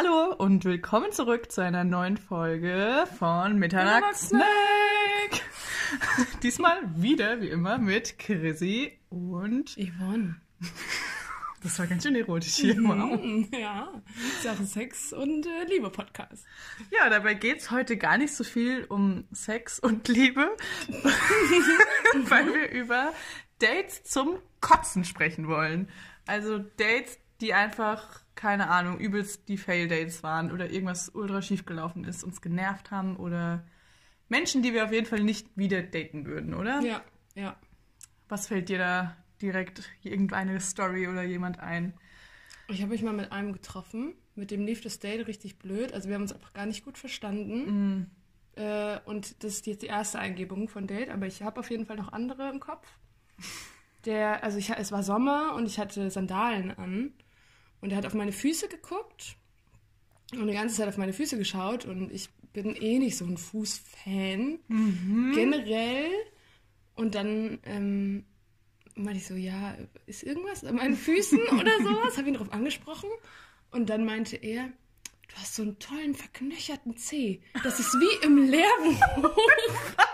Hallo und willkommen zurück zu einer neuen Folge von Mitternachtssnack. Diesmal wieder, wie immer, mit Chrissy und Yvonne. Das war ganz schön erotisch hier. Wow. Ja, Sache Sex und äh, Liebe Podcast. Ja, dabei geht's heute gar nicht so viel um Sex und Liebe, weil wir über Dates zum Kotzen sprechen wollen. Also Dates, die einfach, keine Ahnung, übelst die Fail-Dates waren oder irgendwas ultra schief gelaufen ist, uns genervt haben oder Menschen, die wir auf jeden Fall nicht wieder daten würden, oder? Ja, ja. Was fällt dir da direkt irgendeine Story oder jemand ein? Ich habe mich mal mit einem getroffen. Mit dem lief das Date richtig blöd. Also wir haben uns einfach gar nicht gut verstanden. Mm. Äh, und das ist jetzt die erste Eingebung von Date, aber ich habe auf jeden Fall noch andere im Kopf. Der, also ich, es war Sommer und ich hatte Sandalen an. Und er hat auf meine Füße geguckt und die ganze Zeit auf meine Füße geschaut. Und ich bin eh nicht so ein Fußfan. Generell. Und dann ähm, meinte ich so, ja, ist irgendwas an meinen Füßen oder sowas? Habe ihn darauf angesprochen. Und dann meinte er, du hast so einen tollen, verknöcherten Zeh. Das ist wie im Lehrbuch.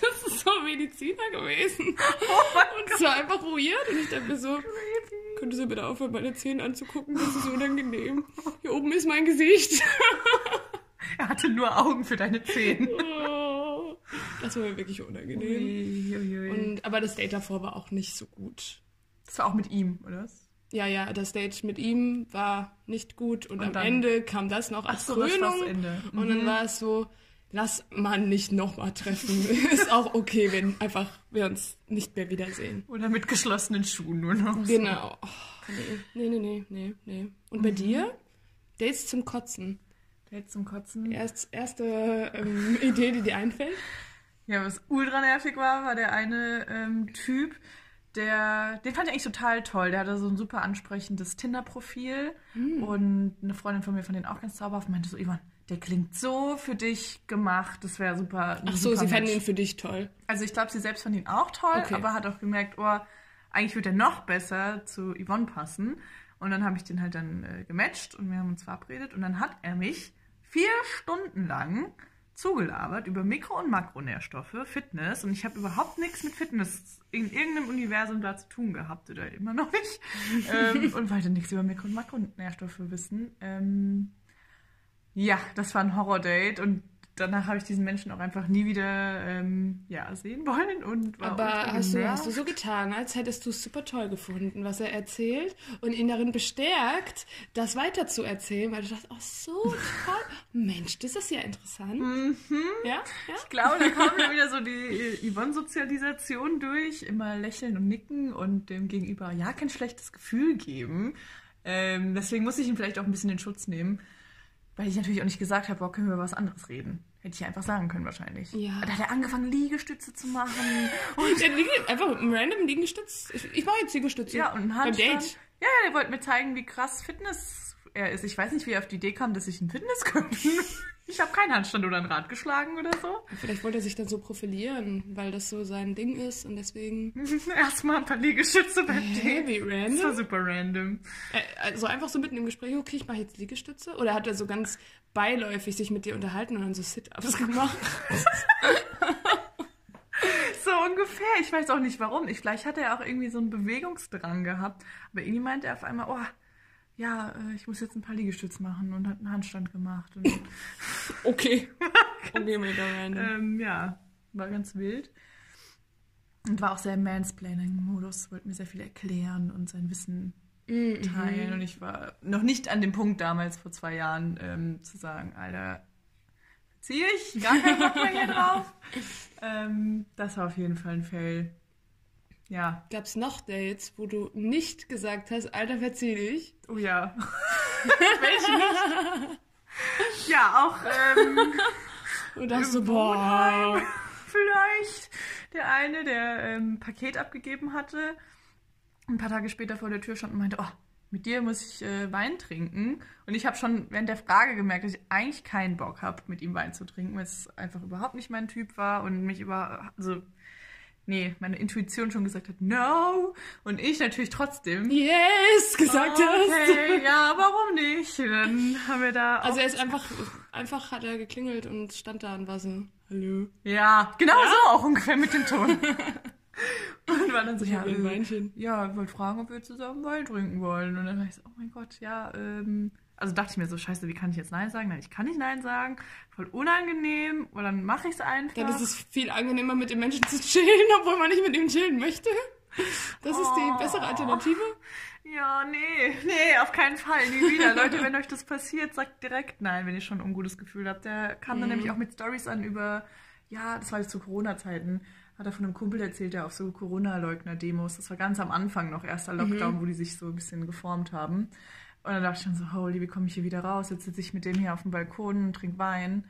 Das ist so Mediziner gewesen. und es war einfach weird. Und ich dachte mir so, könntest du bitte aufhören, meine Zähne anzugucken? Das ist unangenehm. Hier oben ist mein Gesicht. Er hatte nur Augen für deine Zähne. Oh, das war mir wirklich unangenehm. Ui, ui, ui. Und, aber das Date davor war auch nicht so gut. Das war auch mit ihm, oder? Ja, ja, das Date mit ihm war nicht gut und, Und am dann- Ende kam das noch als so, das Krönung. war's Ende. Und dann Mhm. war es so, lass man nicht nochmal treffen. Ist auch okay, wenn einfach wir uns nicht mehr wiedersehen. Oder mit geschlossenen Schuhen nur noch. Genau. Oh, nee, nee, nee, nee, nee. Und Mhm. bei dir? Dates zum Kotzen. Date zum Kotzen. Erst, erste ähm, Idee, die dir einfällt? Ja, was ultra nervig war, war der eine ähm, Typ, der, den fand ich eigentlich total toll. Der hatte so ein super ansprechendes Tinder-Profil und eine Freundin von mir fand den auch ganz zauberhaft und meinte so, Ivan, der klingt so für dich gemacht, das wäre super. Ach so, super sie fanden ihn für dich toll. Also ich glaube, sie selbst fand ihn auch toll, Okay. aber hat auch gemerkt, oh, eigentlich wird er noch besser zu Yvonne passen. Und dann habe ich den halt dann äh, gematcht und wir haben uns verabredet. Und dann hat er mich vier Stunden lang zugelabert über Mikro- und Makronährstoffe, Fitness. Und ich habe überhaupt nichts mit Fitness in irgendeinem Universum da zu tun gehabt oder immer noch nicht. ähm, und wollte nichts über Mikro- und Makronährstoffe wissen. Ähm, ja, das war ein Horror-Date und danach habe ich diesen Menschen auch einfach nie wieder ähm, ja, sehen wollen und war Aber hast du, hast du so getan, als hättest du es super toll gefunden, was er erzählt und ihn darin bestärkt, das weiter zu erzählen, weil du dachtest, oh, so toll. Mensch, das ist ja interessant. Mhm. Ja? Ja? Ich glaube, da kommt mir wieder so die Yvonne-Sozialisation durch. Immer lächeln und nicken und dem Gegenüber ja kein schlechtes Gefühl geben. Ähm, deswegen muss ich ihn vielleicht auch ein bisschen in Schutz nehmen. Weil ich natürlich auch nicht gesagt habe, boah, können wir über was anderes reden. Hätte ich einfach sagen können wahrscheinlich. Ja. Da hat er angefangen, Liegestütze zu machen. Und der liegt einfach mit einem random Liegestütz. Ich, ich mache jetzt Liegestütze. Ja, und ein Beim Handstand. Date. Ja, ja, der wollte mir zeigen, wie krass Fitness er ist. Ich weiß nicht, wie er auf die Idee kam, dass ich ein Fitness könnte. Ich habe keinen Handstand oder ein Rad geschlagen oder so. Vielleicht wollte er sich dann so profilieren, weil das so sein Ding ist und deswegen. Erstmal ein paar Liegestütze Hä, Date. wie Das war random? super random. Also einfach so mitten im Gespräch, okay, ich mache jetzt Liegestütze? Oder hat er so ganz beiläufig sich mit dir unterhalten und dann so Sit-Ups gemacht? So ungefähr. Ich weiß auch nicht warum. Ich, vielleicht hat er auch irgendwie so einen Bewegungsdrang gehabt. Aber irgendwie meinte er auf einmal, oh, ja, äh, ich muss jetzt ein paar Liegestütze machen und hat einen Handstand gemacht. Okay. Okay, mega random. ähm, ja, war ganz wild. Und war auch sehr im Mansplaining-Modus, wollte mir sehr viel erklären und sein Wissen Mhm. teilen. Und ich war noch nicht an dem Punkt damals vor zwei Jahren ähm, zu sagen, Alter, ziehe ich, gar keinen Bock mehr hier drauf. ähm, das war auf jeden Fall ein Fail. Ja, Gab es noch Dates, wo du nicht gesagt hast, Alter, verzieh dich? oh ja. Welche nicht? Ja, auch ähm, Und dachtest so, boah. Vielleicht der eine, der ähm, Paket abgegeben hatte, ein paar Tage später vor der Tür stand und meinte, oh, mit dir muss ich äh, Wein trinken. Und ich habe schon während der Frage gemerkt, dass ich eigentlich keinen Bock habe, mit ihm Wein zu trinken, weil es einfach überhaupt nicht mein Typ war und mich über, also nee, meine Intuition schon gesagt hat, no. Und ich natürlich trotzdem. Yes, gesagt hast. Okay, ja, warum nicht? Dann haben wir da. Also er ist einfach, einfach hat er geklingelt und stand da und war so, hallo. ja, genau so auch ungefähr mit dem Ton. und war dann so, Ich ja, äh, ja, ich wollte fragen, ob wir zusammen Wein trinken wollen. Und dann war ich so, oh mein Gott, ja, ähm. Also dachte ich mir so, scheiße, wie kann ich jetzt Nein sagen? Nein, ich kann nicht Nein sagen. Voll unangenehm. Und dann mache ich es einfach. Dann ist es viel angenehmer, mit dem Menschen zu chillen, obwohl man nicht mit ihm chillen möchte. Das ist die Oh. bessere Alternative. Ja, nee, nee, auf keinen Fall, nie wieder. Leute, wenn euch das passiert, sagt direkt nein, wenn ihr schon ein ungutes Gefühl habt. Der kam dann Mhm. nämlich auch mit Stories an über, ja, das war jetzt zu Corona-Zeiten, hat er von einem Kumpel erzählt, der auf so Corona-Leugner-Demos, das war ganz am Anfang noch, erster Mhm. Lockdown, wo die sich so ein bisschen geformt haben. Und dann dachte ich dann so, holy, wie komme ich hier wieder raus? Jetzt sitze ich mit dem hier auf dem Balkon und trinke Wein.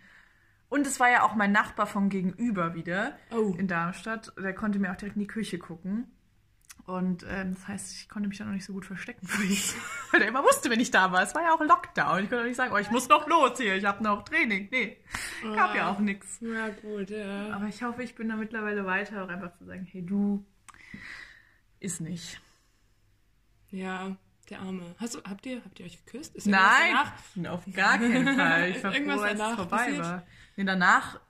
Und es war ja auch mein Nachbar vom Gegenüber wieder Oh. in Darmstadt. Der konnte mir auch direkt in die Küche gucken. Und ähm, das heißt, ich konnte mich dann noch nicht so gut verstecken. Weil der immer wusste, wenn ich da war. Es war ja auch Lockdown. Ich konnte auch nicht sagen, oh, ich muss noch los hier, ich habe noch Training. Nee, gab ja auch nichts. Ja, gut, ja. Aber ich hoffe, ich bin da mittlerweile weiter, auch einfach zu sagen, hey du, ist nicht. Ja, der Arme. Hast du, habt ihr, habt ihr euch geküsst? Ist Nein, danach? auf gar keinen Fall. Ich war Irgendwas froh, als es danach vorbei passiert? war. Nee, danach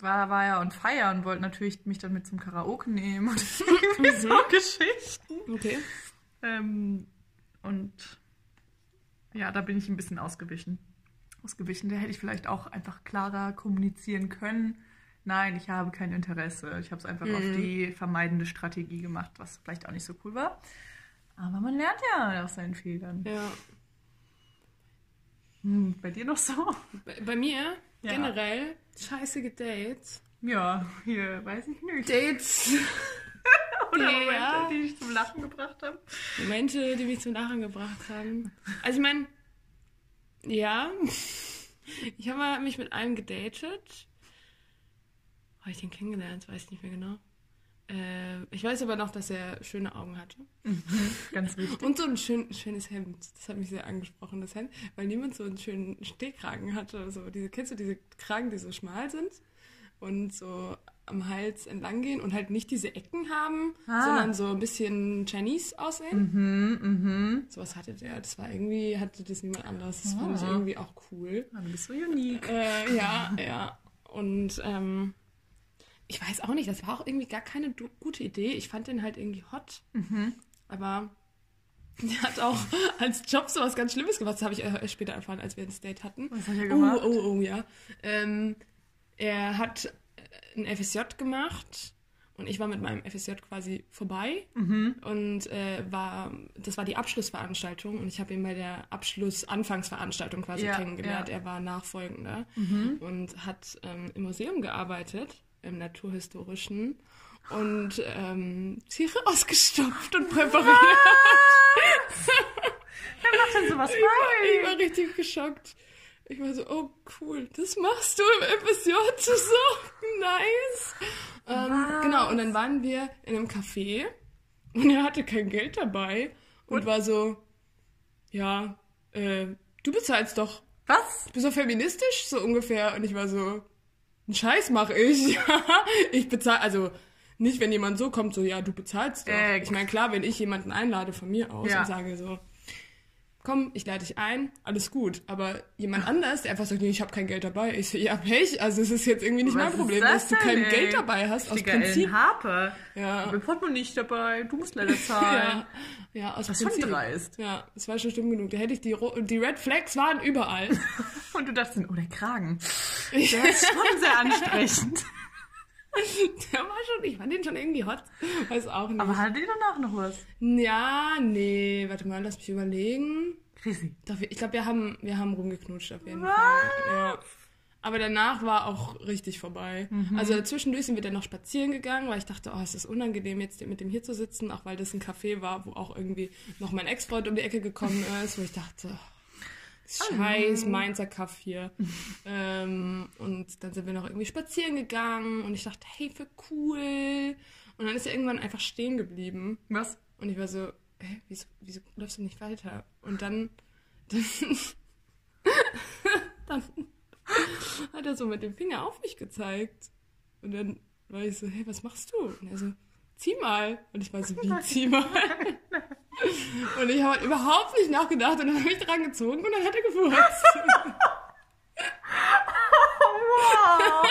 war, war er on fire und wollte natürlich mich dann mit zum Karaoke nehmen und irgendwie Mhm. so Geschichten. Okay. Ähm, und ja, da bin ich ein bisschen ausgewichen. Ausgewichen. Da hätte ich vielleicht auch einfach klarer kommunizieren können. Nein, ich habe kein Interesse. Ich habe es einfach auf Mhm. die vermeidende Strategie gemacht, was vielleicht auch nicht so cool war. Aber man lernt ja aus seinen Fehlern. Ja. Hm, bei dir noch so? Bei, bei mir Ja. generell scheißige Dates. Ja, hier weiß ich nicht. Dates. Oder Ja. Momente, die dich zum Lachen gebracht haben. Momente, die mich zum Lachen gebracht haben. Also ich meine, ja, ich habe mich mit einem gedatet. Habe ich den kennengelernt? Weiß ich nicht mehr genau. Äh, ich weiß aber noch, dass er schöne Augen hatte. Ganz wichtig. Und so ein schön, schönes Hemd. Das hat mich sehr angesprochen, das Hemd. Weil niemand so einen schönen Stehkragen hatte. So diese, kennst du diese Kragen, die so schmal sind und so am Hals entlang gehen und halt nicht diese Ecken haben, Ah. sondern so ein bisschen Chinese aussehen. Mhm, mhm. Sowas hatte der. Das war irgendwie, hatte das niemand anderes. Das fand ich Ah. irgendwie auch cool. Ah, Du bist so unique. Äh, ja, ja. Und ähm, ich weiß auch nicht, das war auch irgendwie gar keine gute Idee. Ich fand den halt irgendwie hot. Aber der hat auch als Job so was ganz Schlimmes gemacht. Das habe ich erst später erfahren, als wir ein Date hatten. Was hat er Oh, gemacht? oh, oh, ja. Ähm, er hat ein FSJ gemacht und ich war mit meinem FSJ quasi vorbei Mhm. und äh, war, das war die Abschlussveranstaltung und ich habe ihn bei der Abschluss-Anfangsveranstaltung quasi Ja, kennengelernt. ja. Er war Nachfolgender Mhm. und hat ähm, im Museum gearbeitet, im Naturhistorischen und ähm, Tiere ausgestopft und präpariert. Wer macht denn sowas Ich war, ich war richtig geschockt. Ich war so, oh cool, das machst du im FSJ, so nice. Ähm, Was? genau, und dann waren wir in einem Café und er hatte kein Geld dabei und Und? war so, ja, äh, du bezahlst doch. Was? Du bist doch feministisch, so ungefähr. Und ich war so, einen Scheiß mach ich. ich bezahle, also nicht, wenn jemand so kommt, so, ja, du bezahlst doch. Äh, ich meine, klar, wenn ich jemanden einlade von mir aus Ja. und sage so, komm, ich lade dich ein, alles gut. Aber jemand anders, der einfach sagt, nee, ich habe kein Geld dabei. Ich so, ja, Pech. Also es ist jetzt irgendwie nicht Was mein Problem, das dass du kein ey? Geld dabei hast, aus Prinzip. Harper. Ja. Bin Portemonnaie nicht dabei, du musst leider zahlen. Ja, ja, aus Das Prinzip. dreist. Ja, es war schon schlimm genug. Da hätte ich die, Ro die Red Flags waren überall. Und du dachtest, oh, der Kragen. Der ist schon sehr ansprechend. Der war schon, ich fand den schon irgendwie hot. Weiß auch nicht. Aber hatte die danach noch was? ja, nee, warte mal, lass mich überlegen. Doch, wir- ich glaube, wir haben, wir haben rumgeknutscht auf jeden Was? Fall. Ja. Aber danach war auch richtig vorbei. Mhm. Also zwischendurch sind wir dann noch spazieren gegangen, weil ich dachte, oh, es ist unangenehm, jetzt mit dem hier zu sitzen, auch weil das ein Café war, wo auch irgendwie noch mein Ex-Freund um die Ecke gekommen ist, wo ich dachte, oh, scheiß Mainzer Kaff hier. ähm, und dann sind wir noch irgendwie spazieren gegangen und ich dachte, hey, für cool. Und dann ist er irgendwann einfach stehen geblieben. Was? Und ich war so, hä, wieso, wieso läufst du nicht weiter? Und dann, dann, dann hat er so mit dem Finger auf mich gezeigt. Und dann war ich so, hey, was machst du? Und er so, zieh mal. Und ich war so, wie, zieh mal? Und ich habe halt überhaupt nicht nachgedacht und dann habe ich dran gezogen und dann hat er gefurzt. wow.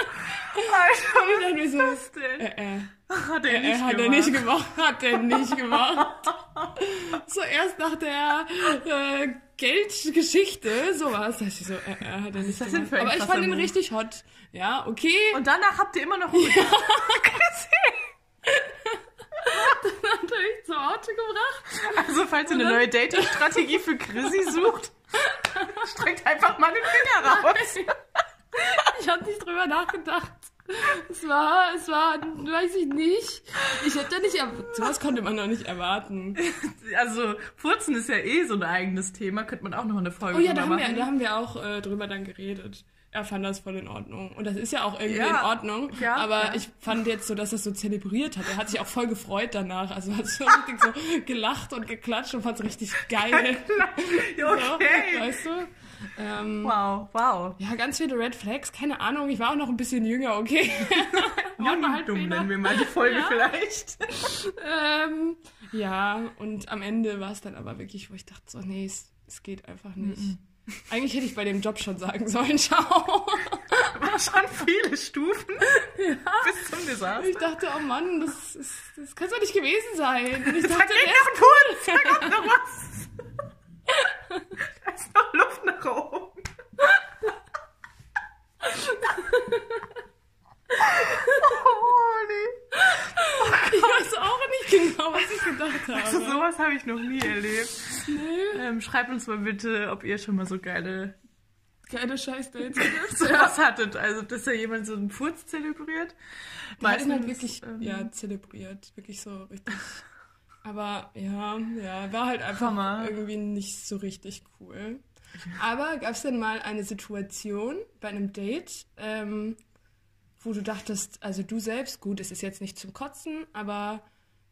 Alter, Und ich dachte mir so, was ist das denn? äh, äh. Hat er nicht hat er gemacht. nicht gemacht. Hat er nicht gemacht. so erst nach der äh, Geldgeschichte, sowas. Da dachte ich so, äh, äh, hat er nicht das gemacht. Aber ich fand ihn richtig hot. Ja, okay. Und danach habt ihr immer noch ja. hat er mich zum Auto gebracht. Also, falls ihr eine neue Dating-Strategie für Chrissy sucht, streckt einfach mal den Finger raus. Ich habe nicht drüber nachgedacht. Es war, es war, weiß ich nicht. Ich hätte nicht, sowas konnte man noch nicht erwarten. Also, Furzen ist ja eh so ein eigenes Thema. Könnte man auch noch eine Folge Oh ja, da haben, wir, machen. da haben wir auch äh, drüber dann geredet. Er fand das voll in Ordnung. Und das ist ja auch irgendwie Ja, in Ordnung. ja, aber ja. ich fand jetzt so, dass er es so zelebriert hat. Er hat sich auch voll gefreut danach. Also hat so richtig so gelacht und geklatscht und fand es richtig geil. Ja, So, okay. weißt du? Ähm, Wow, wow. ja, ganz viele Red Flags. Keine Ahnung. Ich war auch noch ein bisschen jünger, okay. Noch halt Dumm nennen wir mal die Folge Ja. vielleicht. Ähm, ja, und am Ende war es dann aber wirklich, wo ich dachte, so, nee, es, es geht einfach nicht. Eigentlich hätte ich bei dem Job schon sagen sollen, ciao. War schon viele Stufen bis zum Desaster. Ich dachte, oh Mann, das, ist, das kann doch nicht gewesen sein. Und ich dachte, Da geht noch da kommt noch was. Da ist noch Luft nach oben. Oh, nee. ich weiß auch nicht genau, was ich gedacht Also habe. sowas habe ich noch nie erlebt. Nee, Ähm, schreibt uns mal bitte, ob ihr schon mal so geile keine Scheiß-Dates sowas hattet. Also, dass da jemand so einen Furz zelebriert. Die hat ihn halt wirklich, ähm, ja, zelebriert. Wirklich so richtig. Aber ja, ja, war halt einfach Hammer. irgendwie nicht so richtig cool. Aber gab es denn mal eine Situation bei einem Date, ähm, wo du dachtest, also du selbst, gut, es ist jetzt nicht zum Kotzen, aber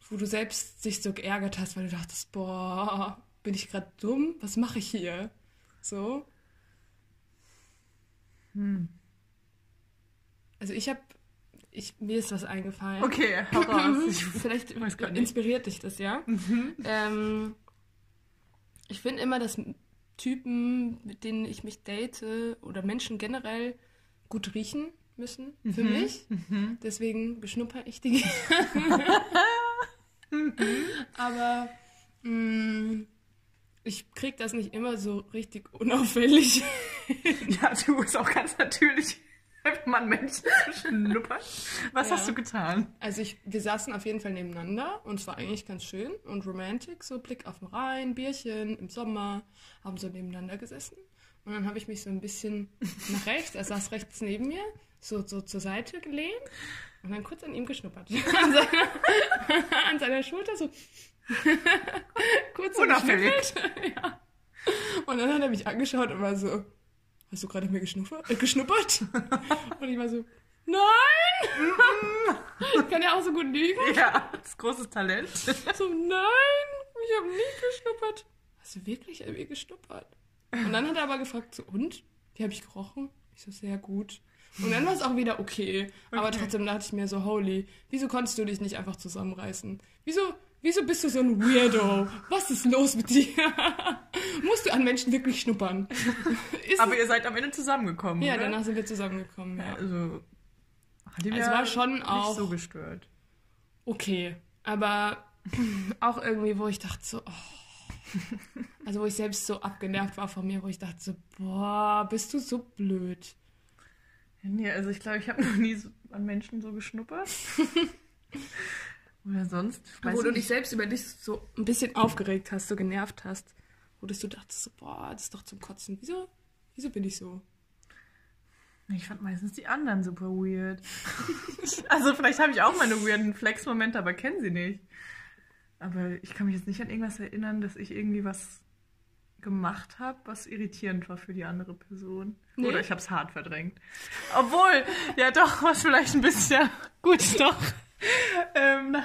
wo du selbst dich so geärgert hast, weil du dachtest, boah, bin ich gerade dumm? Was mache ich hier? So. Hm. Also ich habe, ich, mir ist was eingefallen. Okay, hau raus. Vielleicht inspiriert dich das, ja? Ähm, ich finde immer, dass Typen, mit denen ich mich date oder Menschen generell gut riechen müssen für mich. Deswegen beschnupper ich die Aber mh, ich krieg das nicht immer so richtig unauffällig. Ja, du ist auch ganz natürlich, einfach mal einen Menschen zu schnuppern. Was Ja. hast du getan? Also ich, wir saßen auf jeden Fall nebeneinander und es war eigentlich ganz schön und romantic, so Blick auf den Rhein, Bierchen im Sommer, haben so nebeneinander gesessen. Und dann habe ich mich so ein bisschen nach rechts, er saß rechts neben mir, so, so zur Seite gelehnt und dann kurz an ihm geschnuppert. An seiner, an seiner Schulter so kurz Unauffällig. ja. Und dann hat er mich angeschaut und war so, hast du gerade mir geschnuppert? Äh, geschnuppert? Und ich war so, nein! ich kann ja auch so gut lügen. Ja, das große Talent. So, nein, ich habe nicht geschnuppert. Hast du wirklich an mir geschnuppert? Und dann hat er aber gefragt, so, und? Wie habe ich gerochen? Ich so, sehr gut. Und dann war es auch wieder okay. Aber Okay. trotzdem dachte ich mir so, holy, wieso konntest du dich nicht einfach zusammenreißen? Wieso, wieso bist du so ein Weirdo? Was ist los mit dir? Musst du an Menschen wirklich schnuppern? Aber ihr seid am Ende zusammengekommen, ja, oder? danach sind wir zusammengekommen, ja. Also, hat ihn ja war schon nicht auch- so gestört. okay. Aber auch irgendwie, wo ich dachte so, oh. Also wo ich selbst so abgenervt war von mir, wo ich dachte so, boah, bist du so blöd. Ja, Nee, also ich glaube, ich habe noch nie so an Menschen so geschnuppert. Oder sonst. weiß wo du dich selbst über dich so ein bisschen aufgeregt hast, so genervt hast. Wo du dachtest so, boah, das ist doch zum Kotzen. Wieso, wieso bin ich so? Ich fand meistens die anderen super weird. also vielleicht habe ich auch meine weirden Flex-Momente, aber kenne sie nicht. Aber ich kann mich jetzt nicht an irgendwas erinnern, dass ich irgendwie was gemacht habe, was irritierend war für die andere Person. Nee? Oder ich habe es hart verdrängt. Obwohl, ja doch, was vielleicht ein bisschen gut doch. Ähm,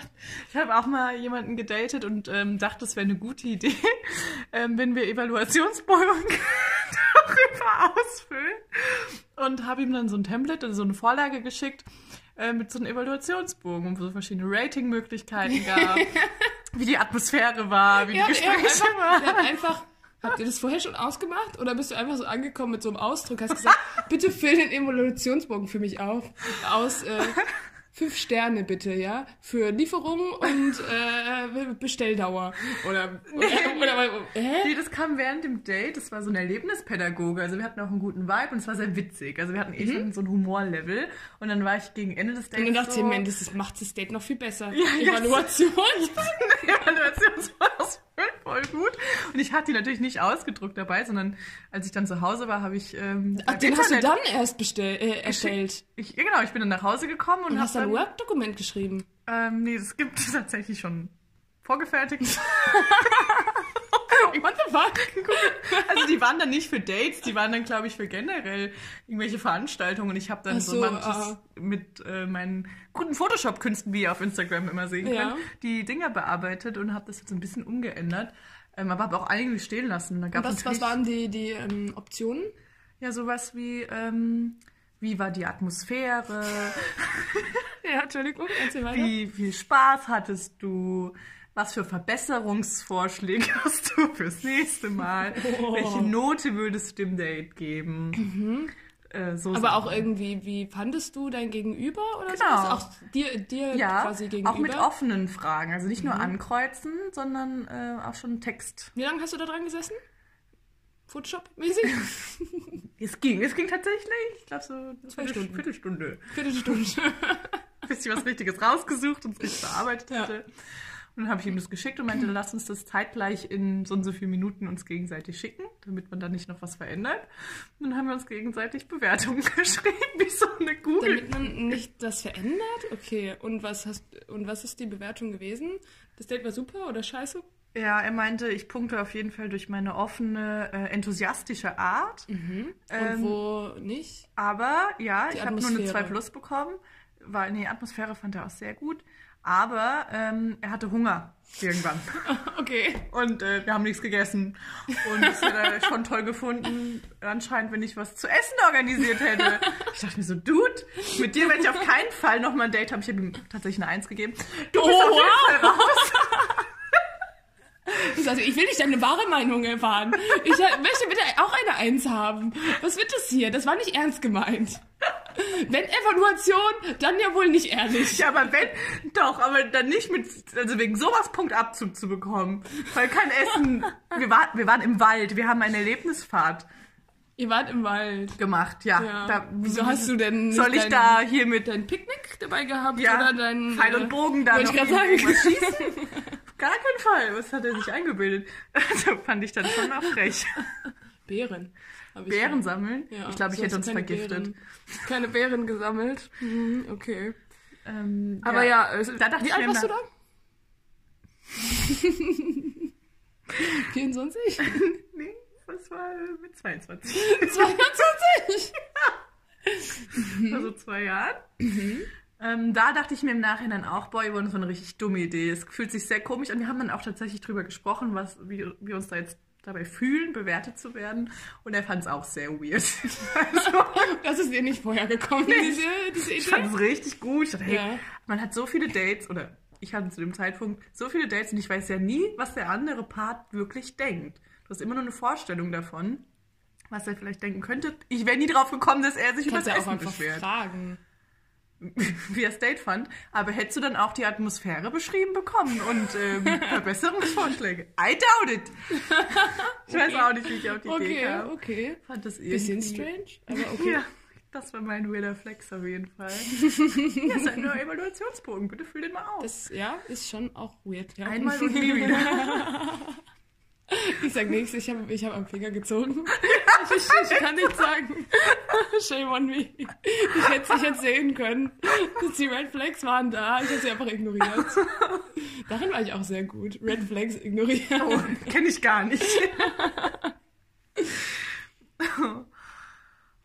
ich habe auch mal jemanden gedatet und ähm, dachte, es wäre eine gute Idee, ähm, wenn wir Evaluationsbogen darüber ausfüllen. Und habe ihm dann so ein Template, also so eine Vorlage geschickt, äh, mit so einem Evaluationsbogen, wo es verschiedene Ratingmöglichkeiten gab, wie die Atmosphäre war, wie die Ja, hat Gespräche einfach, waren. er hat einfach. Habt ihr das vorher schon ausgemacht? Oder bist du einfach so angekommen mit so einem Ausdruck? Hast gesagt, bitte füll den Evolutionsbogen für mich auf. Aus äh, fünf Sterne bitte, ja? Für Lieferung und äh, Bestelldauer. Oder, oder, oder, hä? Nee, das kam während dem Date. Das war so ein Erlebnispädagoge. Also wir hatten auch einen guten Vibe und es war sehr witzig. Also wir hatten eh schon so ein Humorlevel. Und dann war ich gegen Ende des Dates Und dann dachte so... ich, Mensch, das macht das Date noch viel besser. Ja. Evaluation. Evaluationsfotos voll gut. Und ich hatte die natürlich nicht ausgedruckt dabei, sondern als ich dann zu Hause war, habe ich... Ähm, Ach, den hast du Internet- dann erst bestell, äh, erstellt. Ich, ja, genau, ich bin dann nach Hause gekommen und, Und hast dann ein. Word-Dokument geschrieben. Ähm, nee, das gibt es tatsächlich schon vorgefertigt. What the fuck? Also die waren dann nicht für Dates, die waren dann, glaube ich, für generell irgendwelche Veranstaltungen. Und ich habe dann so, so, manches ah. mit äh, meinen guten Photoshop-Künsten, wie ihr auf Instagram immer sehen Ja. könnt, die Dinger bearbeitet und habe das jetzt ein bisschen umgeändert. Ähm, aber habe auch einiges stehen lassen. Da gab's was, was waren die, die ähm, Optionen? Ja, sowas wie, ähm, wie war die Atmosphäre? Ja, Entschuldigung, erzähl weiter. Wie viel Spaß hattest du? Was für Verbesserungsvorschläge hast du fürs nächste Mal? Oh. Welche Note würdest du dem Date geben? Äh, so Mhm. Aber auch irgendwie, wie fandest du dein Gegenüber oder so? Genau. Ist Auch dir, dir ja, quasi gegenüber? auch mit offenen Fragen. Also nicht nur Mhm. ankreuzen, sondern äh, auch schon Text. Wie lange hast du da dran gesessen? Photoshop-mäßig? Es ging, es ging tatsächlich. Ich glaube so Zwei Stunden. Viertelstunde. Viertelstunde. bis ich was Richtiges rausgesucht und es richtig bearbeitet Ja. hatte. Und dann habe ich ihm das geschickt und meinte, lass uns das zeitgleich in so und so vielen Minuten uns gegenseitig schicken, damit man da nicht noch was verändert. Und dann haben wir uns gegenseitig Bewertungen geschrieben, wie so eine Google. Damit man nicht das verändert? Okay, und was hast und was ist die Bewertung gewesen? Das Date war super oder scheiße? Ja, er meinte, ich punkte auf jeden Fall durch meine offene, äh, enthusiastische Art. Und Ähm, wo nicht? Aber ja, Die ich habe nur eine Atmosphäre. 2 Plus bekommen. War, nee, Atmosphäre fand er auch sehr gut. Aber ähm, er hatte Hunger irgendwann. Okay. Und äh, wir haben nichts gegessen. Und das hätte er schon toll gefunden, anscheinend, wenn ich was zu essen organisiert hätte. Ich dachte mir so, Dude, mit dir werde ich auf keinen Fall nochmal ein Date haben. Ich habe ihm tatsächlich eine Eins gegeben. Du bist Oh, auf jeden Fall raus. Also ich will nicht deine wahre Meinung erfahren. Ich äh, möchte bitte auch eine Eins haben. Was wird das hier? Das war nicht ernst gemeint. Wenn Evaluation, dann ja wohl nicht ehrlich. Ja, aber wenn, doch, aber dann nicht mit, also wegen sowas Punktabzug zu bekommen. Weil kein Essen, wir, war, wir waren im Wald, wir haben eine Erlebnisfahrt Ihr wart im Wald. gemacht, ja. Ja. Da, Wieso hast du denn Soll ich dein- da hier mit Dein Picknick dabei gehabt ja, oder dein Pfeil und äh, Bogen da noch ich gerade sagen. schießen? Auf Gar keinen Fall. Was hat er sich eingebildet? Also fand ich dann schon auch frech. Beeren. Beeren schon. sammeln? Ja, ich glaube, ich so hätte uns keine vergiftet. Beeren, keine Beeren gesammelt. Mhm, okay. Ähm, Aber ja, also, Da dachte wie ich alt warst du da? 24? Nee, das war mit 22. 22? also zwei Jahren. Ähm, da dachte ich mir im Nachhinein auch, boah, Yvonne, war eine richtig dumme Idee. Es fühlt sich sehr komisch an. Wir haben dann auch tatsächlich drüber gesprochen, was, wie wir uns da jetzt dabei fühlen, bewertet zu werden. Und er fand es auch sehr weird. also, Das ist dir nicht vorher gekommen, diese, diese ich Idee? fand es richtig gut. Ich dachte, hey, Ja. man hat so viele Dates, oder ich hatte zu dem Zeitpunkt so viele Dates und ich weiß ja nie, was der andere Part wirklich denkt. Du hast immer nur eine Vorstellung davon, was er vielleicht denken könnte. Ich wäre nie drauf gekommen, dass er sich über das Essen beschwert. fragen. wie das Date fand. Aber hättest du dann auch die Atmosphäre beschrieben bekommen und ähm, Verbesserungsvorschläge? I doubt it. Ich weiß auch nicht, wie ich auf die Idee Okay, kam. okay. Fand das Bisschen irgendwie- strange, aber okay. Ja, das war mein weirder Flex auf jeden Fall. Hier ist ein neuer Evaluationsbogen. Bitte füll den mal aus. Das, ja, ist schon auch weird. Ja. Einmal und nie wieder. Ich sag nichts, ich habe ich hab am Finger gezogen. Ich, ich, ich kann nichts sagen. Shame on me. Ich hätte ich hätte sehen können. Die Red Flags waren da, ich habe sie einfach ignoriert. Darin war ich auch sehr gut. Red Flags ignorieren. Oh, kenne ich gar nicht.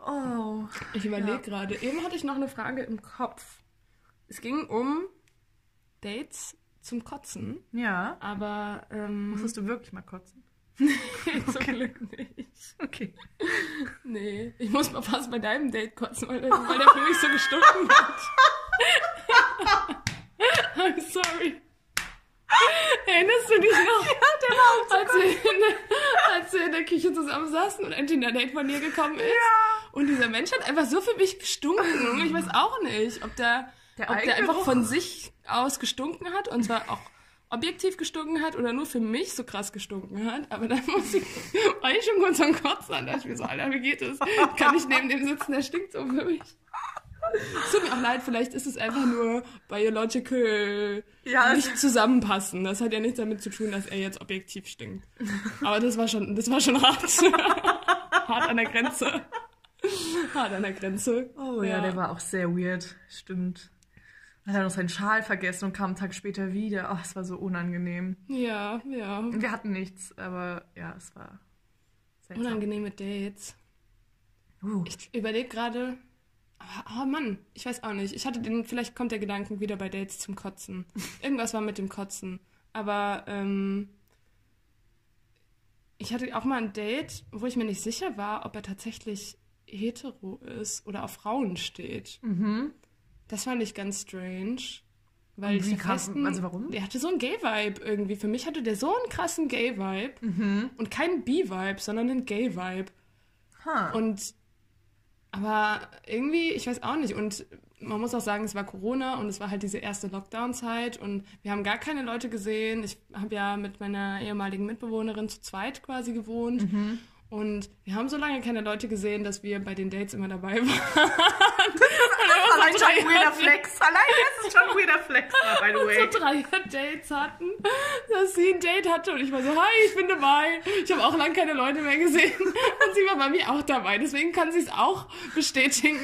Oh. Ich überlege Ja. gerade. Eben hatte ich noch eine Frage im Kopf. Es ging um Dates zum Kotzen, Ja. aber ähm, Musstest du wirklich mal kotzen? zum Glück nicht. Okay. Nee, ich muss mal fast bei deinem Date kotzen, weil, der- weil der für mich so gestunken hat. I'm sorry. Erinnerst du dich noch? Ja, der war auch als wir, in der, als wir in der Küche zusammen saßen und ein Tinder-Date von dir gekommen ist. Ja. Und dieser Mensch hat einfach so für mich gestunken. Ich weiß auch nicht, ob der, Der ob der einfach von sich aus gestunken hat und zwar auch objektiv gestunken hat oder nur für mich so krass gestunken hat. Aber dann muss ich, ich schon kurz am Kotzen an. Da ich mir so, Alter, wie geht das? Kann ich neben dem sitzen? Der stinkt so für mich. Es tut mir auch leid, vielleicht ist es einfach nur biological Ja, nicht zusammenpassen. Das hat ja nichts damit zu tun, dass er jetzt objektiv stinkt. Aber das war schon, das war schon hart. hart an der Grenze. Hart an der Grenze. Oh ja, der war auch sehr weird. Stimmt. Hat er noch seinen Schal vergessen und kam einen Tag später wieder. Oh, es war so unangenehm. Ja, ja. Wir hatten nichts, aber ja, es war seltsam. Unangenehme Dates. Uh, Ich überlege gerade. Oh Mann, ich weiß auch nicht. Ich hatte den, vielleicht kommt der Gedanken wieder bei Dates zum Kotzen. Irgendwas war mit dem Kotzen. Aber ähm, ich hatte auch mal ein Date, wo ich mir nicht sicher war, ob er tatsächlich hetero ist oder auf Frauen steht. mhm. Das fand ich ganz strange. Weil Und wie kam- festen, also warum? Der hatte so einen Gay-Vibe irgendwie. Für mich hatte der so einen krassen Gay-Vibe. Mhm. Und keinen B-Vibe, sondern einen Gay-Vibe. Ha. Und aber irgendwie, ich weiß auch nicht. Und man muss auch sagen, es war Corona und es war halt diese erste Lockdown-Zeit und wir haben gar keine Leute gesehen. Ich habe ja mit meiner ehemaligen Mitbewohnerin zu zweit quasi gewohnt. Und wir haben so lange keine Leute gesehen, dass wir bei den Dates immer dabei waren. Allein schon ein weirder Flex. Allein das ist schon ein weirder Flex, by the way. so drei Dates hatten, dass sie ein Date hatte und ich war so, hi, ich bin dabei. Ich habe auch lange keine Leute mehr gesehen und sie war bei mir auch dabei. Deswegen kann sie es auch bestätigen,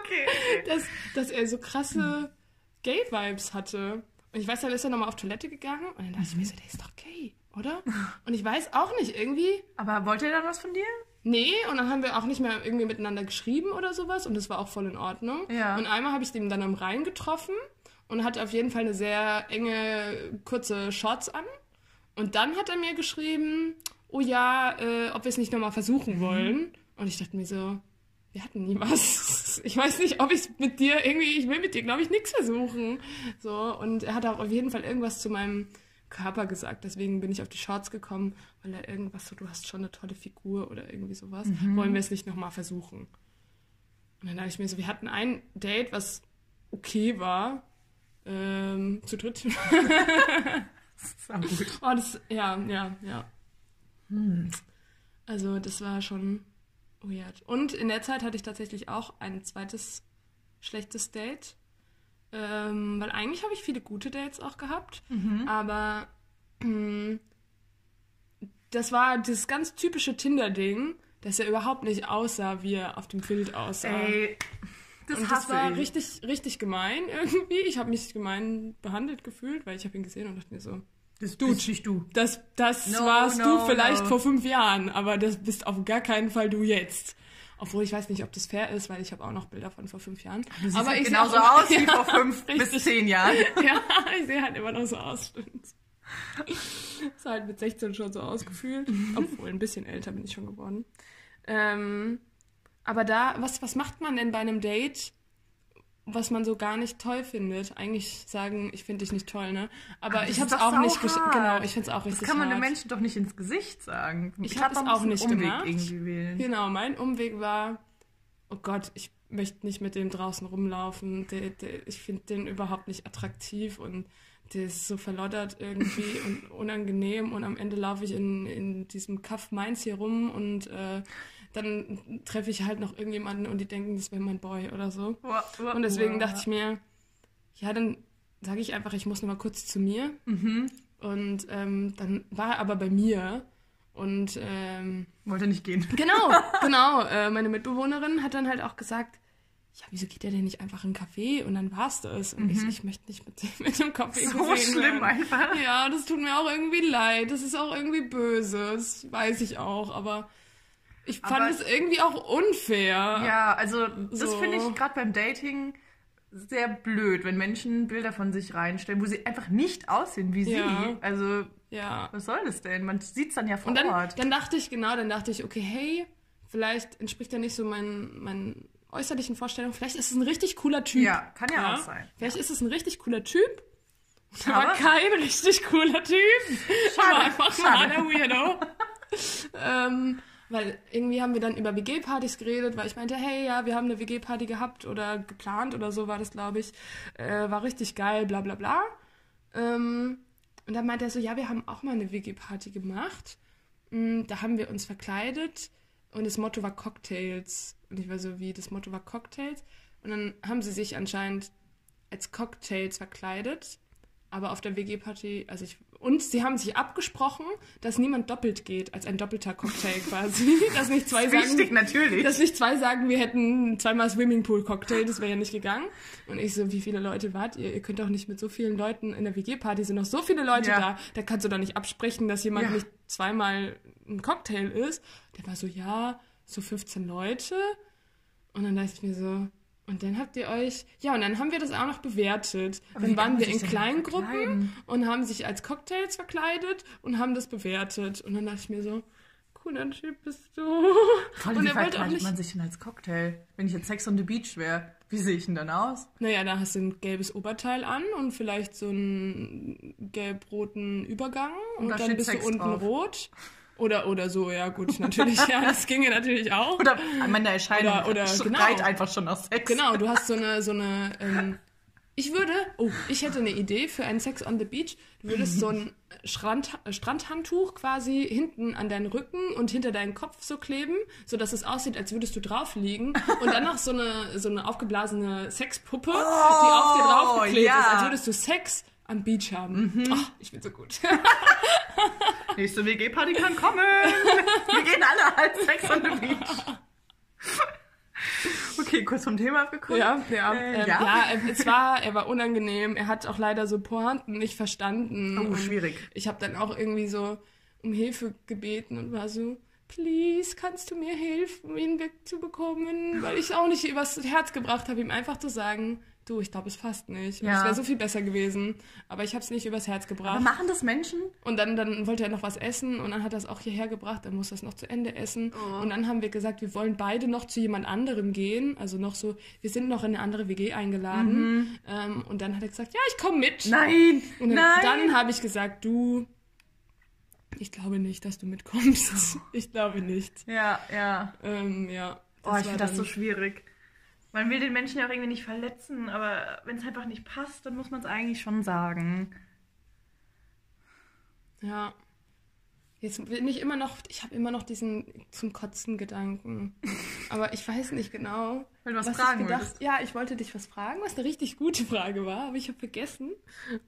Okay. dass, dass er so krasse Gay-Vibes hatte. Und ich weiß, dann ist er nochmal auf Toilette gegangen und dann dachte ich mir so, der ist doch gay, oder? Und ich weiß auch nicht, irgendwie, Aber wollte er dann was von dir? Nee, und dann haben wir auch nicht mehr irgendwie miteinander geschrieben oder sowas und das war auch voll in Ordnung. Ja. Und einmal habe ich den dann am Rhein getroffen und hatte auf jeden Fall eine sehr enge, kurze Shorts an. Und dann hat er mir geschrieben, oh ja, äh, ob wir es nicht nochmal versuchen wollen. Und ich dachte mir so, wir hatten nie was. Ich weiß nicht, ob ich es mit dir irgendwie, ich will mit dir, glaube ich, nichts versuchen. So, und er hat auch auf jeden Fall irgendwas zu meinem Körper gesagt. Deswegen bin ich auf die Shorts gekommen, weil er irgendwas so, du hast schon eine tolle Figur oder irgendwie sowas. Wollen wir es nicht nochmal versuchen? Und dann dachte ich mir so, wir hatten ein Date, was okay war. Ähm, zu dritt. Das ist auch gut. Oh, das, ja, ja, ja. Also, das war schon weird. Und in der Zeit hatte ich tatsächlich auch ein zweites schlechtes Date. Ähm, weil eigentlich habe ich viele gute Dates auch gehabt. Aber mh, das war das ganz typische Tinder-Ding, dass er überhaupt nicht aussah, wie er auf dem Bild aussah. Ey, das Und das war ich. richtig, richtig gemein irgendwie. Ich habe mich gemein behandelt gefühlt, weil ich habe ihn gesehen und dachte mir so, Das bist nicht du. das, das No, warst no, du vielleicht no. vor fünf Jahren, aber das bist auf gar keinen Fall du jetzt. Obwohl ich weiß nicht, ob das fair ist, weil ich habe auch noch Bilder von vor fünf Jahren. Du aber halt ich genauso auch aus wie vor fünf bis richtig. zehn Jahren. ja, ich sehe halt immer noch so aus, stimmt's. Ist halt mit 16 schon so ausgefühlt. Obwohl, ein bisschen älter bin ich schon geworden. Ähm, aber da, was, was macht man denn bei einem Date, was man so gar nicht toll findet? Eigentlich sagen, ich finde dich nicht toll, ne? Aber Aber das ich habe es auch nicht Genau, ich finde es auch Das richtig kann man hart. den Menschen doch nicht ins Gesicht sagen. Ich Klar, hab es auch nicht Umweg gemacht. irgendwie wählen. Genau, mein Umweg war, oh Gott, ich möchte nicht mit dem draußen rumlaufen. Der, der, ich finde den überhaupt nicht attraktiv und der ist so verloddert irgendwie und unangenehm und am Ende laufe ich in, in diesem Kaff Mainz hier rum und äh, dann treffe ich halt noch irgendjemanden und die denken, das wäre mein Boy oder so. Und deswegen dachte ich mir, ja, dann sage ich einfach, ich muss noch mal kurz zu mir. Mhm. Und ähm, dann war er aber bei mir und ähm, Wollte nicht gehen. Genau, genau. Äh, meine Mitbewohnerin hat dann halt auch gesagt, ja, wieso geht der denn nicht einfach in einen Café und dann war's das. Und ich, so, ich möchte nicht mit, dem- mit dem Kaffee Mhm. So schlimm einfach. Ja, das tut mir auch irgendwie leid. Das ist auch irgendwie böse. Das weiß ich auch. Aber ich fand Aber- es irgendwie auch unfair. Ja, also das So. finde ich gerade beim Dating sehr blöd, wenn Menschen Bilder von sich reinstellen, wo sie einfach nicht aussehen wie Ja. sie. Also, Ja. was soll das denn? Man sieht es dann ja vor Und dann, Ort. dann dachte ich, genau, dann dachte ich, okay, hey, vielleicht entspricht er nicht so meinen, meinen äußerlichen Vorstellungen, vielleicht ist es ein richtig cooler Typ. Ja, kann ja auch sein. Vielleicht ist es ein richtig cooler Typ. Aber, Aber- kein richtig cooler Typ. Schade, Aber einfach schade. mal der Weirdo. ähm, weil irgendwie haben wir dann über WG-Partys geredet, weil ich meinte, hey, ja, wir haben eine WG-Party gehabt oder geplant oder so war das, glaube ich. Äh, war richtig geil, bla bla bla. Ähm, und dann meinte er so, ja, wir haben auch mal eine WG-Party gemacht. Mm, Da haben wir uns verkleidet und das Motto war Cocktails. Und ich war so, wie, das Motto war Cocktails? Und dann haben sie sich anscheinend als Cocktails verkleidet. Aber auf der WG-Party, also ich, und sie haben sich abgesprochen, dass niemand doppelt geht, als ein doppelter Cocktail quasi. dass nicht zwei Wichtig, sagen, natürlich. dass nicht zwei sagen, wir hätten zweimal Swimmingpool-Cocktail, das wäre ja nicht gegangen. Und ich so, wie viele Leute wart ihr? Ihr könnt doch nicht mit so vielen Leuten in der WG-Party, sind noch so viele Leute Ja. da, da kannst du doch nicht absprechen, dass jemand Ja. nicht zweimal ein Cocktail ist. Der war so, ja, so 15 Leute. Und dann dachte ich mir so, und dann habt ihr euch, ja, und dann haben wir das auch noch bewertet. Aber dann waren wir in Kleingruppen verkleiden? und haben sich als Cocktails verkleidet und haben das bewertet. Und dann dachte ich mir so, cooler Typ bist du. Vor allem, und wie er wollte auch verkleidet nicht. man sich denn als Cocktail? Wenn ich jetzt Sex on the Beach wäre, wie sehe ich denn dann aus? Naja, da hast du ein gelbes Oberteil an und vielleicht so einen gelb-roten Übergang und, Und da dann bist Sex du unten drauf. rot. Oder, oder so, ja gut, natürlich, ja, das ginge natürlich auch. Oder meine Erscheinung Oder- oder, schreit genau. einfach schon nach Sex. Genau, du hast so eine, so eine, ähm, ich würde, oh, ich hätte eine Idee für ein Sex on the Beach. Du würdest so ein Strand, Strandhandtuch quasi hinten an deinen Rücken und hinter deinen Kopf so kleben, so dass es aussieht, als würdest du drauf liegen und dann noch so eine, so eine aufgeblasene Sexpuppe, die auf dir draufgeklebt ja. ist, als würdest du Sex am Beach haben. Oh, ich bin so gut. Nächste WG-Party kann kommen. Wir gehen alle als Sex on the Beach. Okay, kurz vom Thema abgekommen. Ja, ja, Äh, ähm, ja. ja. äh, es war, er war unangenehm. Er hat auch leider so Pointen nicht verstanden. Oh, schwierig. Ich habe dann auch irgendwie so um Hilfe gebeten und war so, please, kannst du mir helfen, ihn wegzubekommen? Weil ich auch nicht übers Herz gebracht habe, ihm einfach zu sagen, du, ich glaube, es passt nicht. Ja. Es wäre so viel besser gewesen. Aber ich habe es nicht übers Herz Aber gebracht. machen das Menschen? Und dann, dann wollte er noch was essen und dann hat er es auch hierher gebracht, dann muss er es noch zu Ende essen. Oh. Und dann haben wir gesagt, wir wollen beide noch zu jemand anderem gehen. Also noch so, wir sind noch in eine andere WG eingeladen. Ähm, und dann hat er gesagt, ja, ich komme mit. Mhm. Nein, Und dann, nein. dann habe ich gesagt, du, ich glaube nicht, dass du mitkommst. Ich glaube nicht. ja, ja. Ähm, ja. Oh, ich finde das so schwierig. Man will den Menschen ja auch irgendwie nicht verletzen, aber wenn es einfach nicht passt, dann muss man es eigentlich schon sagen. Ja. Jetzt bin ich immer noch, ich habe immer noch diesen zum Kotzen Gedanken. Aber ich weiß nicht genau. Weil du was was fragen ich gedacht, wolltest. Ja, ich wollte dich was fragen, was eine richtig gute Frage war, aber ich habe vergessen,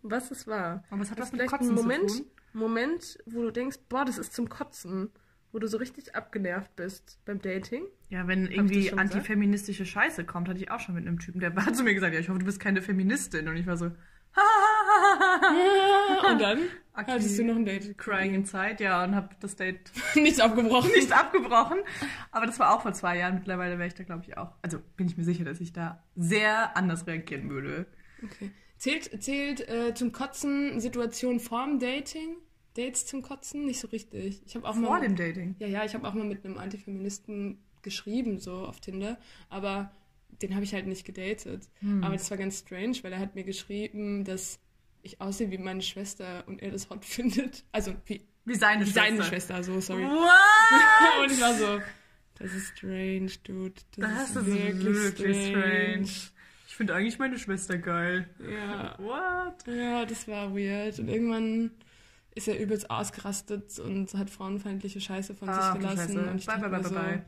was es war. Aber es hat was Hast mit vielleicht Kotzen einen zu Moment, tun? Moment, wo du denkst, boah, das ist zum Kotzen, wo du so richtig abgenervt bist beim Dating. Ja, wenn irgendwie schon gesagt? antifeministische Scheiße kommt, hatte ich auch schon mit einem Typen, der hat zu mir gesagt, ja, ich hoffe, du bist keine Feministin. Und ich war so, Und dann Aktiv. hattest du noch ein Date. crying inside, ja, und habe das Date Nichts abgebrochen. nicht abgebrochen. Aber das war auch vor zwei Jahren. Mittlerweile wäre ich da, glaube ich, auch. Also bin ich mir sicher, dass ich da sehr anders reagieren würde. Okay. Zählt, zählt äh, zum Kotzen Situation vorm Dating? Dates zum Kotzen? Nicht so richtig. Ich habe auch Vor mal dem Dating. Ja, ja, ich habe auch mal mit einem Antifeministen geschrieben, so auf Tinder, aber den habe ich halt nicht gedatet. Hm. Aber das war ganz strange, weil er hat mir geschrieben, dass ich aussehe wie meine Schwester und er das hot findet. Also wie, Wie seine wie Schwester. seine Schwester, so, sorry. What? Und ich war so, das ist strange, dude. Das, Das ist, ist wirklich, wirklich strange. strange. Ich finde eigentlich meine Schwester geil. Ja, What? ja, das war weird. Und irgendwann ist er übelst ausgerastet und hat frauenfeindliche Scheiße von Ah, sich gelassen. Scheiße. Und ich Bye, bye, bye, so, bye.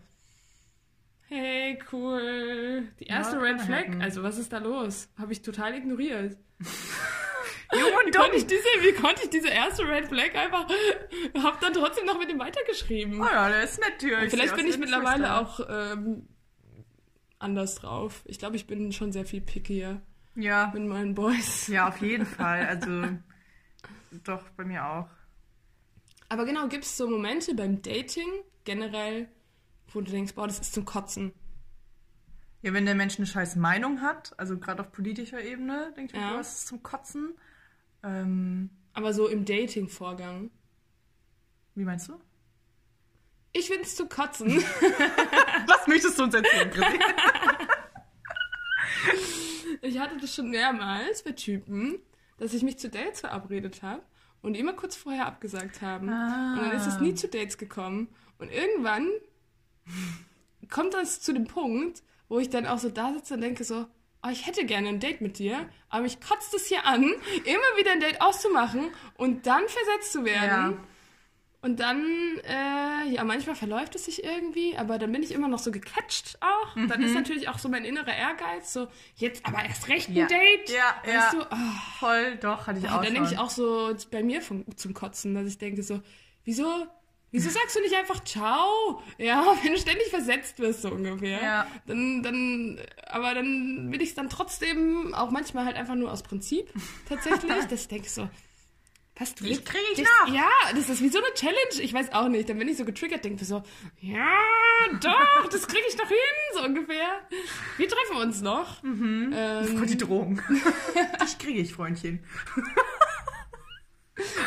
Hey, cool. Die erste Ja, Red Flag. happen. Also, was ist da los? Habe ich total ignoriert. Jung Wie konnte ich diese, wie konnte ich diese erste Red Flag einfach, hab dann trotzdem noch mit ihm weitergeschrieben. Oh ja, der ist. Und vielleicht bin ich mittlerweile auch ähm, anders drauf. Ich glaube, ich bin schon sehr viel pickier Ja. mit meinen Boys. Ja, auf jeden Fall. Also, doch, bei mir auch. Aber genau, gibt es so Momente beim Dating generell, wo du denkst, boah, das ist zum Kotzen. Ja, wenn der Mensch eine scheiß Meinung hat, also gerade auf politischer Ebene, denke ich mir, Ja. boah, das ist zum Kotzen. Ähm, Aber so im Dating-Vorgang. wie meinst du? Ich find's zu kotzen. Was möchtest du uns erzählen, Chrissy? Ich hatte das schon mehrmals bei Typen, dass ich mich zu Dates verabredet habe und immer kurz vorher abgesagt haben. Ah. Und dann ist es nie zu Dates gekommen. Und irgendwann kommt das zu dem Punkt, wo ich dann auch so da sitze und denke so, oh, ich hätte gerne ein Date mit dir, aber mich kotzt es hier an, immer wieder ein Date auszumachen und dann versetzt zu werden. Ja. Und dann, äh, ja, manchmal verläuft es sich irgendwie, aber dann bin ich immer noch so gecatcht auch. Dann Mhm. ist natürlich auch so mein innerer Ehrgeiz, so, jetzt aber erst recht ein Ja. Date. Ja, weißt ja. du, ah. Voll, doch, hatte ich Ja, auch dann denke ich auch so bei mir vom, zum Kotzen, dass ich denke so, wieso, wieso sagst du nicht einfach Ciao? Ja, wenn du ständig versetzt wirst, so ungefähr. Ja. Dann, dann, aber dann will ich es dann trotzdem auch manchmal halt einfach nur aus Prinzip tatsächlich, dass ich denke so, was du Ich krieg ich nach. Ja, das ist wie so eine Challenge. Ich weiß auch nicht. Dann bin ich so getriggert, denke so, ja, doch, das kriege ich doch hin, so ungefähr. Wir treffen uns noch. Mhm. Ähm, die Drohung. Dich kriege ich, Freundchen.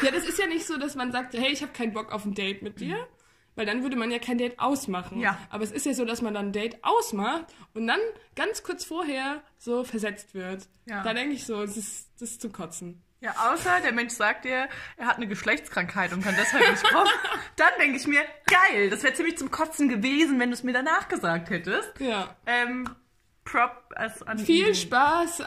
Ja, das ist ja nicht so, dass man sagt, hey, ich habe keinen Bock auf ein Date mit dir. Weil dann würde man ja kein Date ausmachen. Ja. Aber es ist ja so, dass man dann ein Date ausmacht und dann ganz kurz vorher so versetzt wird. Ja. Da denke ich so, das ist, das ist zum Kotzen. Ja, außer der Mensch sagt dir, er hat eine Geschlechtskrankheit und kann deshalb nicht kommen. Dann denke ich mir, geil, das wäre ziemlich zum Kotzen gewesen, wenn du es mir danach gesagt hättest. Ja. Ähm, Prop als an Viel Idee. Spaß.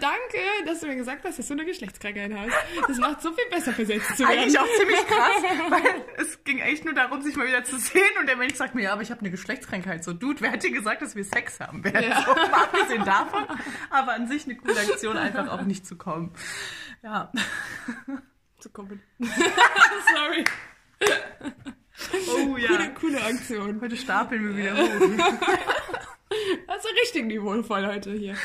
Danke, dass du mir gesagt hast, dass du eine Geschlechtskrankheit hast. Das macht so viel besser versetzt zu werden. Eigentlich auch ziemlich krass, weil es ging echt nur darum, sich mal wieder zu sehen und der Mensch sagt mir, ja, aber ich habe eine Geschlechtskrankheit. So, Dude, wer hat dir gesagt, dass wir Sex haben werden? Ja. So, mal abgesehen davon, aber an sich eine coole Aktion, einfach auch nicht zu kommen. Ja. zu kommen. Sorry. Oh ja. Coole, coole Aktion. Heute stapeln wir wieder hoch. Das ist richtig niveauvoll heute hier.